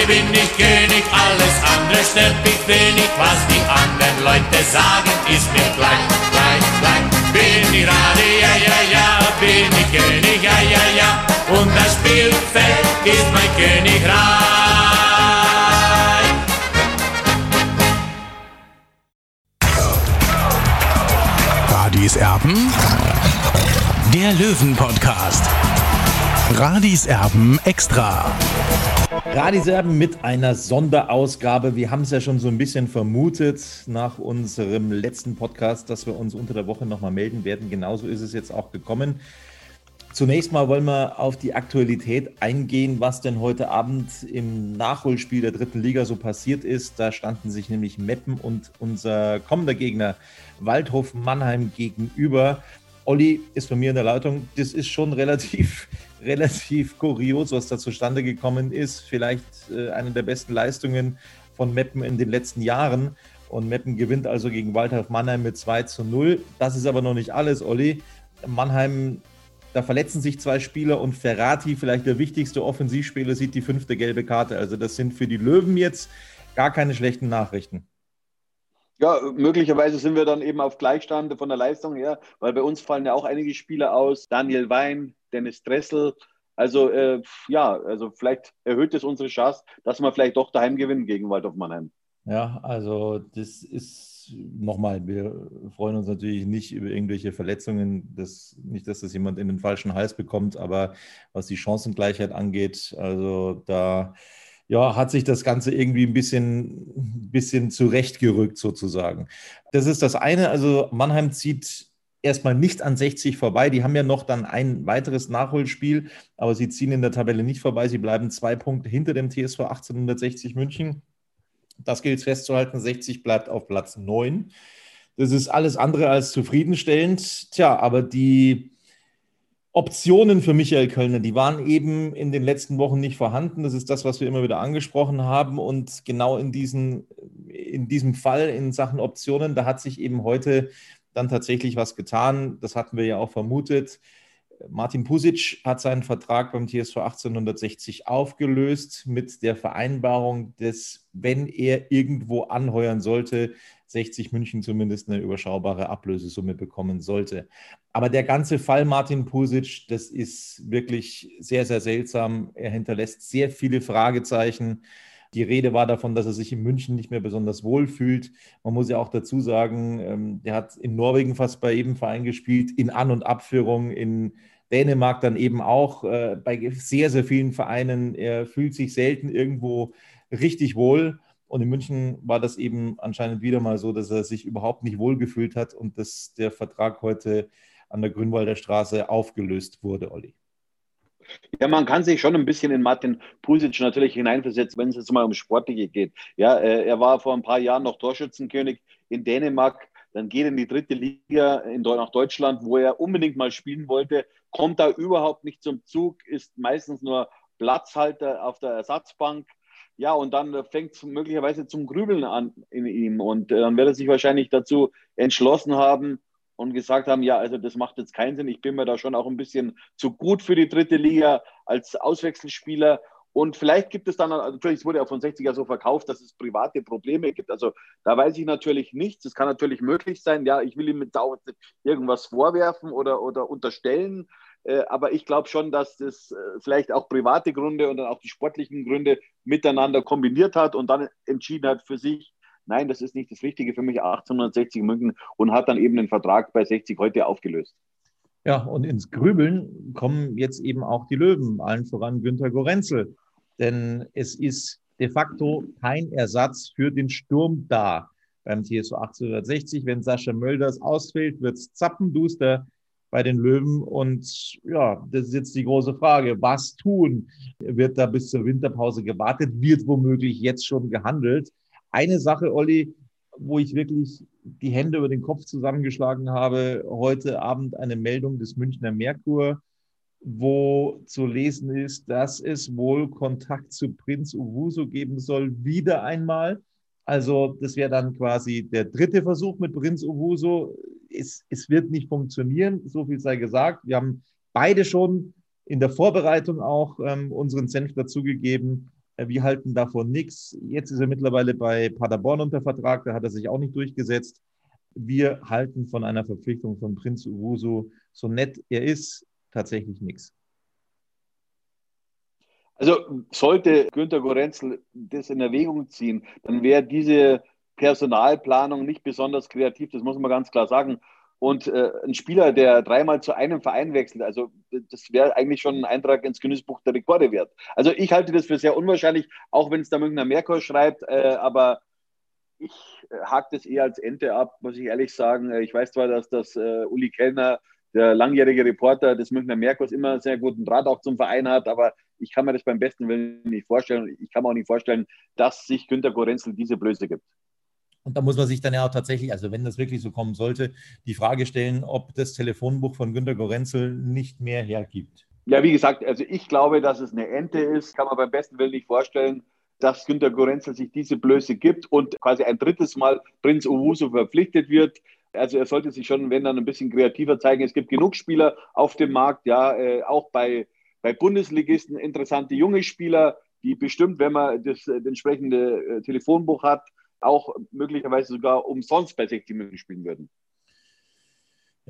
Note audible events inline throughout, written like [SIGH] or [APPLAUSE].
Radi bin ich König, alles andere stört mich wenig, was die anderen Leute sagen, ist mir gleich, gleich, gleich. Bin ich Radi, ja, ja, ja, bin ich König, ja, ja, ja, und das Spielfeld ist mein Königreich. Radis Erben, der Löwen-Podcast. Radis Erben extra. Radiserben mit einer Sonderausgabe. Wir haben es ja schon so ein bisschen vermutet nach unserem letzten Podcast, dass wir uns unter der Woche nochmal melden werden. Genauso ist es jetzt auch gekommen. Zunächst mal wollen wir auf die Aktualität eingehen, was denn heute Abend im Nachholspiel der dritten Liga so passiert ist. Da standen sich nämlich Meppen und unser kommender Gegner Waldhof Mannheim gegenüber. Olli ist bei mir in der Leitung. Das ist schon relativ, relativ kurios, was da zustande gekommen ist. Vielleicht äh, eine der besten Leistungen von Meppen in den letzten Jahren. Und Meppen gewinnt also gegen Waldhof Mannheim mit 2 zu 0. Das ist aber noch nicht alles, Olli. Mannheim, da verletzen sich zwei Spieler und Ferrati, vielleicht der wichtigste Offensivspieler, sieht die fünfte gelbe Karte. Also das sind für die Löwen jetzt gar keine schlechten Nachrichten. Ja, möglicherweise sind wir dann eben auf Gleichstand von der Leistung her, weil bei uns fallen ja auch einige Spieler aus. Daniel Wein, Dennis Dressel. Also äh, ja, also vielleicht erhöht es unsere Chance, dass wir vielleicht doch daheim gewinnen gegen Waldorf Mannheim. Ja, also das ist nochmal, wir freuen uns natürlich nicht über irgendwelche Verletzungen, das, nicht, dass das jemand in den falschen Hals bekommt, aber was die Chancengleichheit angeht, also da ja, hat sich das Ganze irgendwie ein bisschen, bisschen zurechtgerückt sozusagen. Das ist das eine. Also Mannheim zieht erstmal nicht an 60 vorbei. Die haben ja noch dann ein weiteres Nachholspiel, aber sie ziehen in der Tabelle nicht vorbei. Sie bleiben zwei Punkte hinter dem TSV 1860 München. Das gilt festzuhalten. 60 bleibt auf Platz 9. Das ist alles andere als zufriedenstellend. Tja, aber die Optionen für Michael Kölner, die waren eben in den letzten Wochen nicht vorhanden. Das ist das, was wir immer wieder angesprochen haben. Und genau in, diesen, in diesem Fall in Sachen Optionen, da hat sich eben heute dann tatsächlich was getan. Das hatten wir ja auch vermutet. Martin Pusic hat seinen Vertrag beim TSV 1860 aufgelöst mit der Vereinbarung, dass, wenn er irgendwo anheuern sollte, 60 München zumindest eine überschaubare Ablösesumme bekommen sollte. Aber der ganze Fall Martin Pusic, das ist wirklich sehr, sehr seltsam. Er hinterlässt sehr viele Fragezeichen. Die Rede war davon, dass er sich in München nicht mehr besonders wohl fühlt. Man muss ja auch dazu sagen, ähm, der hat in Norwegen fast bei jedem Verein gespielt, in An- und Abführung, in Dänemark dann eben auch, äh, bei sehr, sehr vielen Vereinen. Er fühlt sich selten irgendwo richtig wohl. Und in München war das eben anscheinend wieder mal so, dass er sich überhaupt nicht wohlgefühlt hat und dass der Vertrag heute an der Grünwalder Straße aufgelöst wurde, Olli. Ja, man kann sich schon ein bisschen in Martin Pusic natürlich hineinversetzen, wenn es jetzt mal um Sportliche geht. Ja, äh, er war vor ein paar Jahren noch Torschützenkönig in Dänemark, dann geht er in die dritte Liga nach Deutschland, wo er unbedingt mal spielen wollte, kommt da überhaupt nicht zum Zug, ist meistens nur Platzhalter auf der Ersatzbank ja, und dann fängt es möglicherweise zum Grübeln an in ihm. Und äh, dann wird er sich wahrscheinlich dazu entschlossen haben und gesagt haben, ja, also das macht jetzt keinen Sinn. Ich bin mir da schon auch ein bisschen zu gut für die dritte Liga als Auswechselspieler. Und vielleicht gibt es dann, natürlich, es wurde ja von 60er so verkauft, dass es private Probleme gibt. Also da weiß ich natürlich nichts. Es kann natürlich möglich sein, ja, ich will ihm mit Dauer irgendwas vorwerfen oder, oder unterstellen. Äh, aber ich glaube schon, dass das äh, vielleicht auch private Gründe und dann auch die sportlichen Gründe miteinander kombiniert hat und dann entschieden hat für sich, nein, das ist nicht das Richtige für mich, 1860 München und hat dann eben den Vertrag bei 60 heute aufgelöst. Ja, und ins Grübeln kommen jetzt eben auch die Löwen, allen voran Günter Gorenzel. Denn es ist de facto kein Ersatz für den Sturm da beim TSU 1860. Wenn Sascha Mölders ausfällt, wird es zappenduster bei den Löwen. Und ja, das ist jetzt die große Frage. Was tun? Wird da bis zur Winterpause gewartet? Wird womöglich jetzt schon gehandelt? Eine Sache, Olli, wo ich wirklich die Hände über den Kopf zusammengeschlagen habe. Heute Abend eine Meldung des Münchner Merkur, wo zu lesen ist, dass es wohl Kontakt zu Prinz Uwuso geben soll, wieder einmal. Also das wäre dann quasi der dritte Versuch mit Prinz Uwuso. Es, es wird nicht funktionieren, so viel sei gesagt. Wir haben beide schon in der Vorbereitung auch ähm, unseren Senf dazugegeben. Äh, wir halten davon nichts. Jetzt ist er mittlerweile bei Paderborn unter Vertrag, da hat er sich auch nicht durchgesetzt. Wir halten von einer Verpflichtung von Prinz Uwusu, so nett er ist, tatsächlich nichts. Also sollte Günter Gorenzel das in Erwägung ziehen, dann wäre diese Personalplanung nicht besonders kreativ, das muss man ganz klar sagen. Und äh, ein Spieler, der dreimal zu einem Verein wechselt, also das wäre eigentlich schon ein Eintrag ins Genüssbuch der Rekorde wert. Also ich halte das für sehr unwahrscheinlich, auch wenn es da Münchner Merkur schreibt, äh, aber ich äh, hake das eher als Ente ab, muss ich ehrlich sagen. Äh, ich weiß zwar, dass das äh, Uli Kellner, der langjährige Reporter des Münchner Merkurs, immer einen sehr guten Draht auch zum Verein hat, aber ich kann mir das beim besten Willen nicht vorstellen. Ich kann mir auch nicht vorstellen, dass sich Günter Gorenzel diese Blöße gibt. Und da muss man sich dann ja auch tatsächlich, also wenn das wirklich so kommen sollte, die Frage stellen, ob das Telefonbuch von Günter Gorenzel nicht mehr hergibt. Ja, wie gesagt, also ich glaube, dass es eine Ente ist. Kann man beim besten Willen nicht vorstellen, dass Günter Gorenzel sich diese Blöße gibt und quasi ein drittes Mal Prinz Owusu verpflichtet wird. Also er sollte sich schon, wenn dann, ein bisschen kreativer zeigen. Es gibt genug Spieler auf dem Markt, ja, äh, auch bei, bei Bundesligisten interessante junge Spieler, die bestimmt, wenn man das, das entsprechende äh, Telefonbuch hat, auch möglicherweise sogar umsonst bei 60 Minuten spielen würden.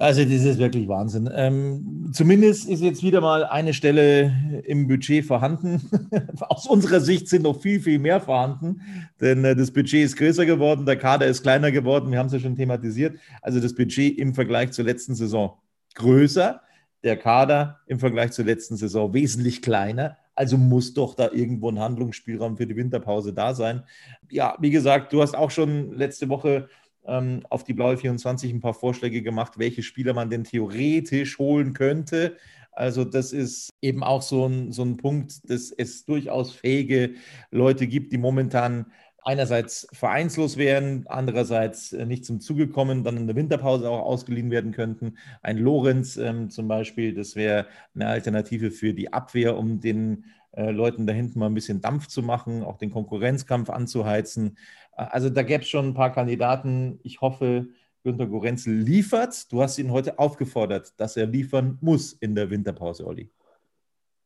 Also das ist wirklich Wahnsinn. Ähm, zumindest ist jetzt wieder mal eine Stelle im Budget vorhanden. [LAUGHS] Aus unserer Sicht sind noch viel, viel mehr vorhanden, denn äh, das Budget ist größer geworden, der Kader ist kleiner geworden, wir haben es ja schon thematisiert. Also das Budget im Vergleich zur letzten Saison größer, der Kader im Vergleich zur letzten Saison wesentlich kleiner. Also muss doch da irgendwo ein Handlungsspielraum für die Winterpause da sein. Ja, wie gesagt, du hast auch schon letzte Woche ähm, auf die Blaue 24 ein paar Vorschläge gemacht, welche Spieler man denn theoretisch holen könnte. Also das ist eben auch so ein, so ein Punkt, dass es durchaus fähige Leute gibt, die momentan einerseits vereinslos wären, andererseits äh, nicht zum Zuge kommen, dann in der Winterpause auch ausgeliehen werden könnten. Ein Lorenz ähm, zum Beispiel, das wäre eine Alternative für die Abwehr, um den äh, Leuten da hinten mal ein bisschen Dampf zu machen, auch den Konkurrenzkampf anzuheizen. Äh, also da gäbe es schon ein paar Kandidaten. Ich hoffe, Günter Gorenzel liefert. Du hast ihn heute aufgefordert, dass er liefern muss in der Winterpause, Olli.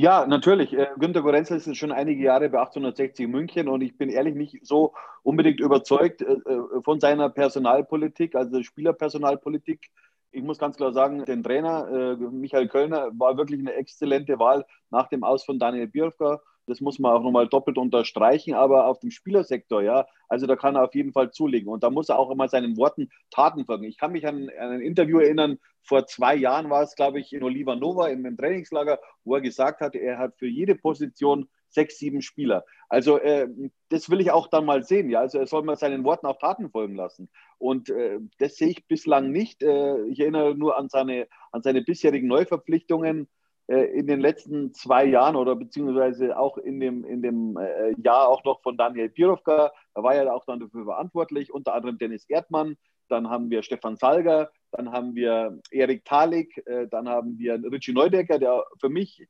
Ja, natürlich. Äh, Günter Gorenzel ist schon einige Jahre bei 1860 München und ich bin ehrlich nicht so unbedingt überzeugt äh, äh, von seiner Personalpolitik, also Spielerpersonalpolitik. Ich muss ganz klar sagen, den Trainer Michael Kölner war wirklich eine exzellente Wahl nach dem Aus von Daniel Bierfka. Das muss man auch nochmal doppelt unterstreichen, aber auf dem Spielersektor, ja, also da kann er auf jeden Fall zulegen. Und da muss er auch immer seinen Worten Taten folgen. Ich kann mich an, an ein Interview erinnern, vor zwei Jahren war es, glaube ich, in Oliva Nova im, im Trainingslager, wo er gesagt hatte, er hat für jede Position sechs, sieben Spieler. Also äh, das will ich auch dann mal sehen. Ja, also er soll mal seinen Worten auch Taten folgen lassen. Und äh, das sehe ich bislang nicht. Äh, ich erinnere nur an seine, an seine bisherigen Neuverpflichtungen in den letzten zwei Jahren oder beziehungsweise auch in dem, in dem äh, Jahr auch noch von Daniel Pirovka. Da war er auch dann dafür verantwortlich, unter anderem Dennis Erdmann, dann haben wir Stefan Salger, dann haben wir Erik Talik, äh, dann haben wir Richie Neudecker, der für mich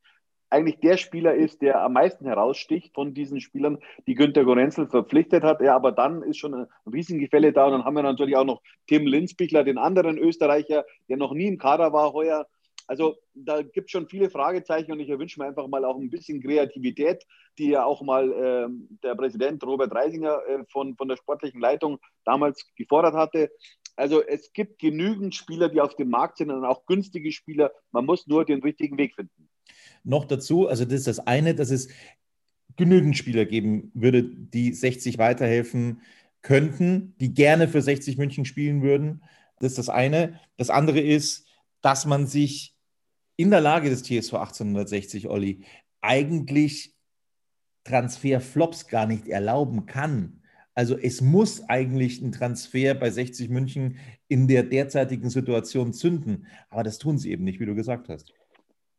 eigentlich der Spieler ist, der am meisten heraussticht von diesen Spielern, die Günter Gorenzel verpflichtet hat. Ja, aber dann ist schon ein Riesengefälle da. Und dann haben wir natürlich auch noch Tim Linsbichler, den anderen Österreicher, der noch nie im Kader war heuer, also da gibt es schon viele Fragezeichen und ich wünsche mir einfach mal auch ein bisschen Kreativität, die ja auch mal äh, der Präsident Robert Reisinger äh, von, von der sportlichen Leitung damals gefordert hatte. Also es gibt genügend Spieler, die auf dem Markt sind und auch günstige Spieler. Man muss nur den richtigen Weg finden. Noch dazu, also das ist das eine, dass es genügend Spieler geben würde, die 60 weiterhelfen könnten, die gerne für 60 München spielen würden. Das ist das eine. Das andere ist, dass man sich in der Lage des TSV 1860, Olli, eigentlich Transferflops gar nicht erlauben kann. Also es muss eigentlich ein Transfer bei 60 München in der derzeitigen Situation zünden. Aber das tun sie eben nicht, wie du gesagt hast.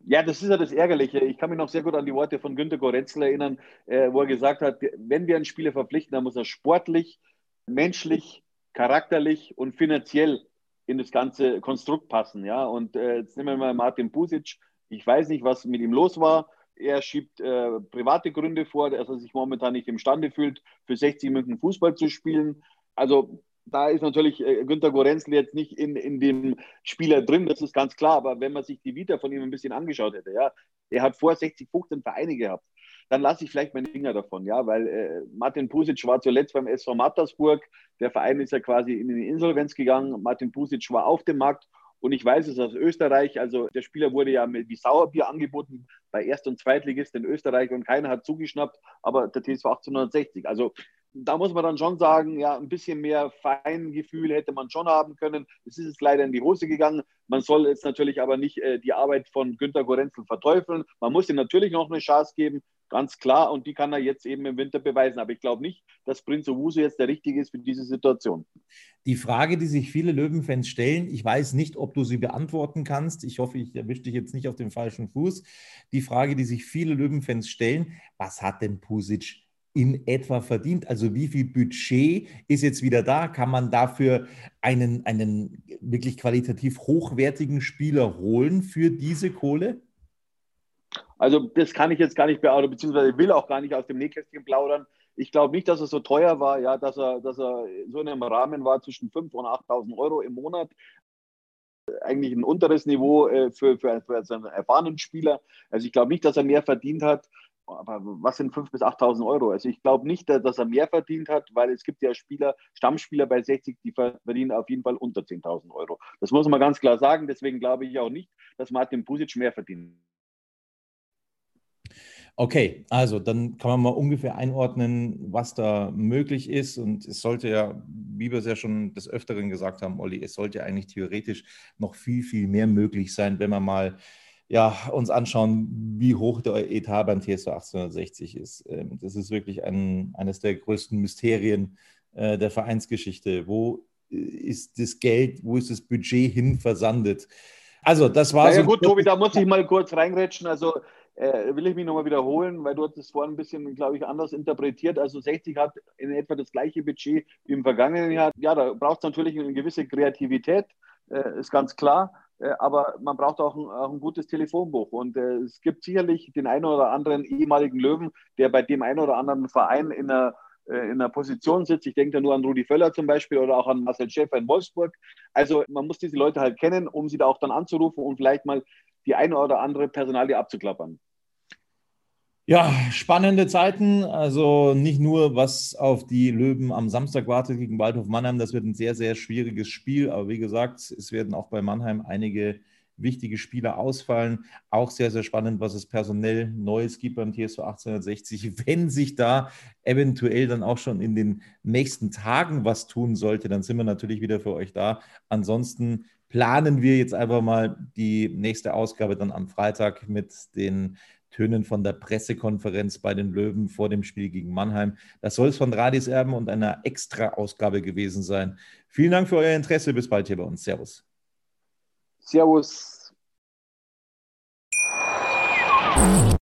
Ja, das ist ja das Ärgerliche. Ich kann mich noch sehr gut an die Worte von Günter Goretzl erinnern, äh, wo er gesagt hat, wenn wir einen Spieler verpflichten, dann muss er sportlich, menschlich, charakterlich und finanziell in das ganze Konstrukt passen. Ja? Und äh, jetzt nehmen wir mal Martin Pusic. Ich weiß nicht, was mit ihm los war. Er schiebt äh, private Gründe vor, dass er sich momentan nicht imstande fühlt, für 60 Minuten Fußball zu spielen. Also da ist natürlich äh, Günter Gorenzl jetzt nicht in, in dem Spieler drin, das ist ganz klar. Aber wenn man sich die Vita von ihm ein bisschen angeschaut hätte, ja, er hat vor 60, 15 Vereine gehabt, dann lasse ich vielleicht meine Finger davon, ja, weil äh, Martin Pusic war zuletzt beim SV Mattersburg. Der Verein ist ja quasi in die Insolvenz gegangen. Martin Pusic war auf dem Markt und ich weiß es aus Österreich, also der Spieler wurde ja mit wie Sauerbier angeboten bei Erst- und Zweitligist in Österreich und keiner hat zugeschnappt, aber der TSV 1860. Also da muss man dann schon sagen, ja, ein bisschen mehr Feingefühl hätte man schon haben können. Es ist jetzt leider in die Hose gegangen. Man soll jetzt natürlich aber nicht äh, die Arbeit von Günter Gorenzel verteufeln. Man muss ihm natürlich noch eine Chance geben, ganz klar. Und die kann er jetzt eben im Winter beweisen. Aber ich glaube nicht, dass Prinz Owusu jetzt der Richtige ist für diese Situation. Die Frage, die sich viele Löwenfans stellen, ich weiß nicht, ob du sie beantworten kannst. Ich hoffe, ich erwische dich jetzt nicht auf dem falschen Fuß. Die Frage, die sich viele Löwenfans stellen, was hat denn Pusic in etwa verdient? Also wie viel Budget ist jetzt wieder da? Kann man dafür einen, einen wirklich qualitativ hochwertigen Spieler holen für diese Kohle? Also das kann ich jetzt gar nicht beantworten, beziehungsweise will auch gar nicht aus dem Nähkästchen plaudern. Ich glaube nicht, dass er so teuer war, ja, dass er, dass er so in einem Rahmen war zwischen 5.000 und 8.000 Euro im Monat. Eigentlich ein unteres Niveau äh, für, für, für einen erfahrenen Spieler. Also ich glaube nicht, dass er mehr verdient hat aber was sind 5.000 bis 8.000 Euro? Also ich glaube nicht, dass er mehr verdient hat, weil es gibt ja Spieler, Stammspieler bei 60, die verdienen auf jeden Fall unter 10.000 Euro. Das muss man ganz klar sagen. Deswegen glaube ich auch nicht, dass Martin Pusic mehr verdient. Okay, also dann kann man mal ungefähr einordnen, was da möglich ist. Und es sollte ja, wie wir es ja schon des Öfteren gesagt haben, Olli, es sollte eigentlich theoretisch noch viel, viel mehr möglich sein, wenn man mal ja, uns anschauen, wie hoch der Etat beim TSV 1860 ist. Ähm, das ist wirklich ein, eines der größten Mysterien äh, der Vereinsgeschichte. Wo äh, ist das Geld, wo ist das Budget hin versandet? Also, das war. Ja, so gut, Tobi, da muss ich [LAUGHS] mal kurz reinrätschen. Also, äh, will ich mich nochmal wiederholen, weil du hast es vorhin ein bisschen, glaube ich, anders interpretiert. Also 60 hat in etwa das gleiche Budget wie im vergangenen Jahr. Ja, da braucht es natürlich eine gewisse Kreativität, äh, ist ganz klar. Äh, aber man braucht auch ein, auch ein gutes Telefonbuch. Und äh, es gibt sicherlich den einen oder anderen ehemaligen Löwen, der bei dem einen oder anderen Verein in einer, äh, in einer Position sitzt. Ich denke da nur an Rudi Völler zum Beispiel oder auch an Marcel Schäfer in Wolfsburg. Also man muss diese Leute halt kennen, um sie da auch dann anzurufen und vielleicht mal die eine oder andere Personalie abzuklappern. Ja, spannende Zeiten. Also nicht nur, was auf die Löwen am Samstag wartet gegen Waldhof Mannheim. Das wird ein sehr, sehr schwieriges Spiel. Aber wie gesagt, es werden auch bei Mannheim einige wichtige Spieler ausfallen. Auch sehr, sehr spannend, was es personell Neues gibt beim TSV 1860. [LAUGHS] Wenn sich da eventuell dann auch schon in den nächsten Tagen was tun sollte, dann sind wir natürlich wieder für euch da. Ansonsten planen wir jetzt einfach mal die nächste Ausgabe dann am Freitag mit den Tönen von der Pressekonferenz bei den Löwen vor dem Spiel gegen Mannheim. Das soll es von Radis Erben und einer Extra-Ausgabe gewesen sein. Vielen Dank für euer Interesse. Bis bald hier bei uns. Servus. Servus.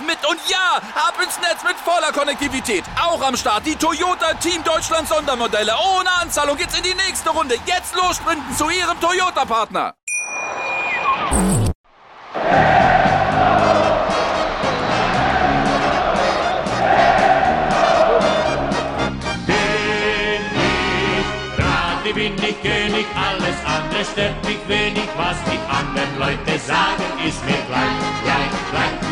mit. Und ja, ab ins Netz mit voller Konnektivität. Auch am Start die Toyota Team Deutschland Sondermodelle. Ohne Anzahlung geht's in die nächste Runde. Jetzt los sprinten zu ihrem Toyota-Partner. Bin ich König, alles andere stört mich wenig. Was die anderen Leute sagen, ist mir gleich, gleich, gleich.